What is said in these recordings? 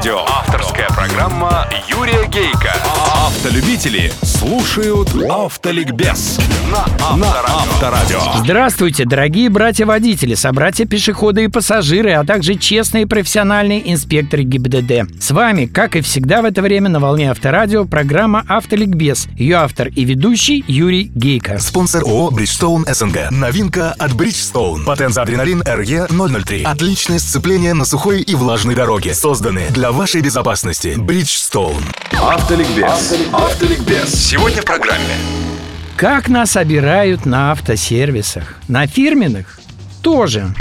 Авторадио. Авторская программа Юрия Гейка. Автолюбители слушают Автоликбез на Авторадио. Здравствуйте, дорогие братья-водители, собратья пешеходы и пассажиры, а также честные профессиональные инспекторы ГИБДД. С вами, как и всегда в это время на волне Авторадио, программа «Автоликбез». Ее автор и ведущий Юрий Гейка. Спонсор ООО «Бриджстоун СНГ». Новинка от Бриджстоун. Патент за адреналин RE003. Отличное сцепление на сухой и влажной дороге. Созданы для вашей безопасности. Бриджстоун. Автоликбез. Автоликбез. Сегодня в программе. Как нас обирают на автосервисах? На фирменных? Тоже.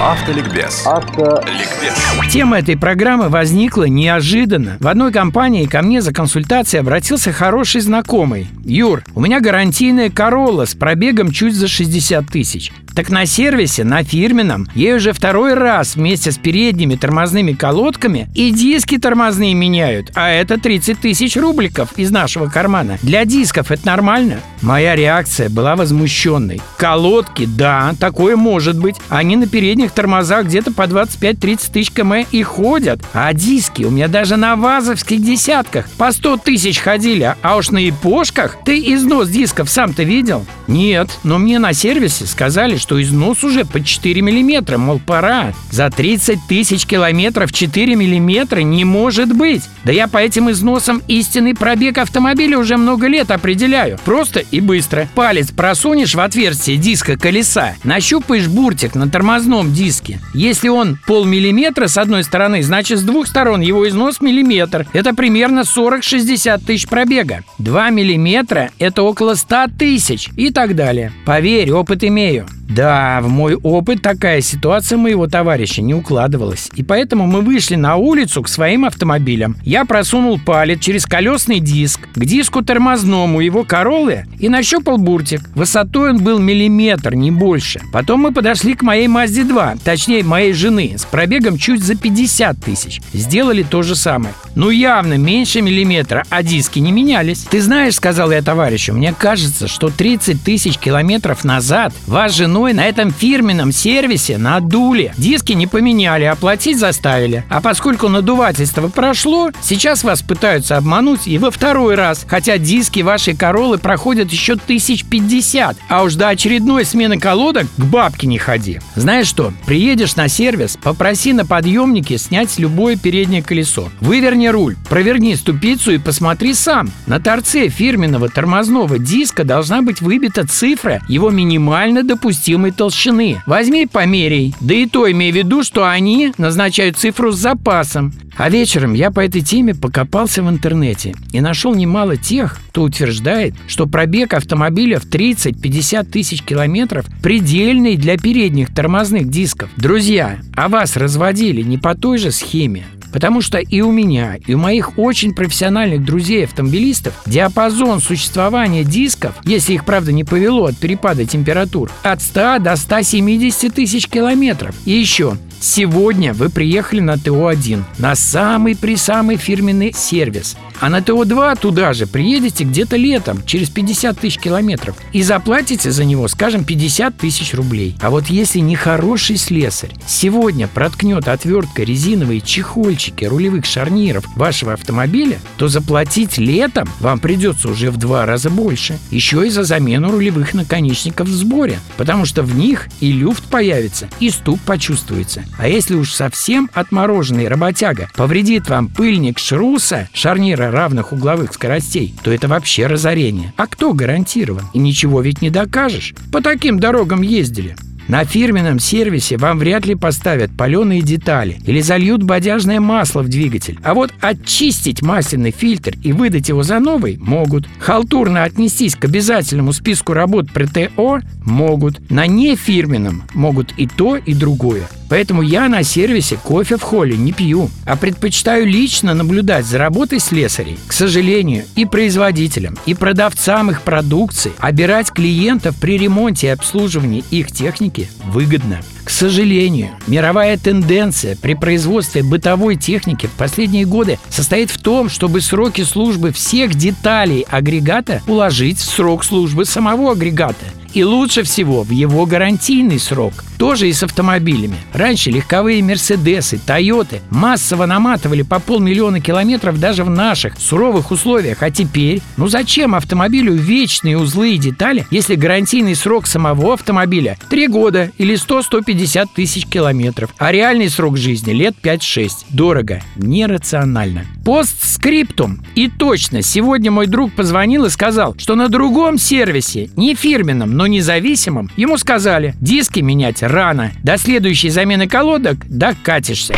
Автоликбез. Автоликбез. Тема этой программы возникла неожиданно. В одной компании ко мне за консультацией обратился хороший знакомый. Юр, у меня гарантийная Королла с пробегом чуть за 60 тысяч. Так на сервисе, на фирменном, ей уже второй раз вместе с передними тормозными колодками и диски тормозные меняют, а это 30 тысяч рубликов из нашего кармана. Для дисков это нормально? Моя реакция была возмущенной. Колодки, да, такое может быть. Они на передних тормозах где-то по 25-30 тысяч км и ходят. А диски у меня даже на вазовских десятках по 100 тысяч ходили. А уж на ипошках ты износ дисков сам-то видел? Нет, но мне на сервисе сказали, что износ уже по 4 миллиметра, мол, пора. За 30 тысяч километров 4 миллиметра не может быть. Да я по этим износам истинный пробег автомобиля уже много лет определяю. Просто и быстро. Палец просунешь в отверстие диска колеса, нащупаешь буртик на тормозном диске. Если он полмиллиметра с одной стороны, значит с двух сторон его износ миллиметр. Это примерно 40-60 тысяч пробега. 2 миллиметра – это около 100 тысяч и так далее. Поверь, опыт имею. Да, в мой опыт такая ситуация моего товарища не укладывалась. И поэтому мы вышли на улицу к своим автомобилям. Я просунул палец через колесный диск к диску тормозному его Короллы и нащупал буртик. Высотой он был миллиметр, не больше. Потом мы подошли к моей Мазде 2, точнее моей жены, с пробегом чуть за 50 тысяч. Сделали то же самое. Ну явно меньше миллиметра, а диски не менялись. Ты знаешь, сказал я товарищу, мне кажется, что 30 тысяч километров назад вас женой на этом фирменном сервисе надули. Диски не поменяли, а заставили. А поскольку надувательство прошло, сейчас вас пытаются обмануть и во второй раз. Хотя диски вашей Короллы проходят еще тысяч пятьдесят. А уж до очередной смены колодок к бабке не ходи. Знаешь что, приедешь на сервис, попроси на подъемнике снять любое переднее колесо. Выверни руль, проверни ступицу и посмотри сам. На торце фирменного тормозного диска должна быть выбита цифра его минимально допустимой толщины. Возьми померяй. Да и то имей в виду, что они назначают цифру с запасом. А вечером я по этой теме покопался в интернете и нашел немало тех, кто утверждает, что пробег автомобиля в 30-50 тысяч километров предельный для передних тормозных дисков. Друзья, а вас разводили не по той же схеме? Потому что и у меня, и у моих очень профессиональных друзей-автомобилистов диапазон существования дисков, если их, правда, не повело от перепада температур, от 100 до 170 тысяч километров. И еще, Сегодня вы приехали на ТО-1, на самый-присамый фирменный сервис. А на ТО-2 туда же приедете где-то летом, через 50 тысяч километров. И заплатите за него, скажем, 50 тысяч рублей. А вот если нехороший слесарь сегодня проткнет отверткой резиновые чехольчики рулевых шарниров вашего автомобиля, то заплатить летом вам придется уже в два раза больше. Еще и за замену рулевых наконечников в сборе. Потому что в них и люфт появится, и стук почувствуется. А если уж совсем отмороженный работяга повредит вам пыльник шруса, шарнира равных угловых скоростей, то это вообще разорение. А кто гарантирован? И ничего ведь не докажешь. По таким дорогам ездили. На фирменном сервисе вам вряд ли поставят паленые детали или зальют бодяжное масло в двигатель. А вот очистить масляный фильтр и выдать его за новый могут. Халтурно отнестись к обязательному списку работ при ТО могут. На нефирменном могут и то, и другое. Поэтому я на сервисе кофе в холле не пью, а предпочитаю лично наблюдать за работой слесарей. К сожалению, и производителям, и продавцам их продукции обирать клиентов при ремонте и обслуживании их техники выгодно. К сожалению, мировая тенденция при производстве бытовой техники в последние годы состоит в том, чтобы сроки службы всех деталей агрегата уложить в срок службы самого агрегата. И лучше всего в его гарантийный срок. Тоже и с автомобилями. Раньше легковые Мерседесы, Тойоты массово наматывали по полмиллиона километров даже в наших суровых условиях. А теперь, ну зачем автомобилю вечные узлы и детали, если гарантийный срок самого автомобиля 3 года или 100-150 тысяч километров, а реальный срок жизни лет 5-6. Дорого, нерационально. Постскриптум. И точно, сегодня мой друг позвонил и сказал, что на другом сервисе, не фирменном, но независимом, ему сказали, диски менять рано. До следующей замены колодок докатишься.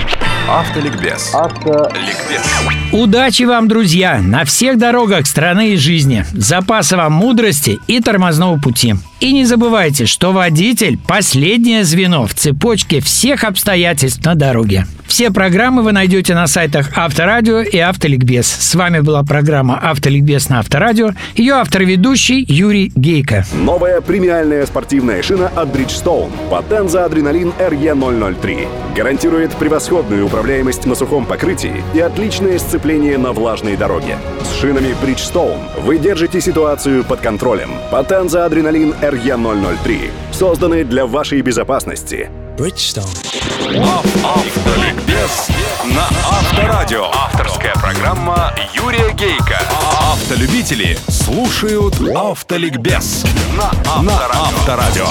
Автоликбез. Автоликбез. Удачи вам, друзья, на всех дорогах страны и жизни. Запаса вам мудрости и тормозного пути. И не забывайте, что водитель – последнее звено в цепочке всех обстоятельств на дороге. Все программы вы найдете на сайтах Авторадио и Автоликбез. С вами была программа Автоликбез на Авторадио. Ее автор-ведущий Юрий Гейко. Новая премиальная спортивная шина от Bridgestone. Потенза Адреналин RE003. Гарантирует превосходную управляемость на сухом покрытии и отличное сцепление на влажной дороге. С шинами Bridgestone вы держите ситуацию под контролем. Потенза Адреналин RE003. Созданы для вашей безопасности. Bridgestone. Автоликбез на Авторадио. Авторская программа Юрия Гейка. Автолюбители слушают Автоликбез на Авторадио.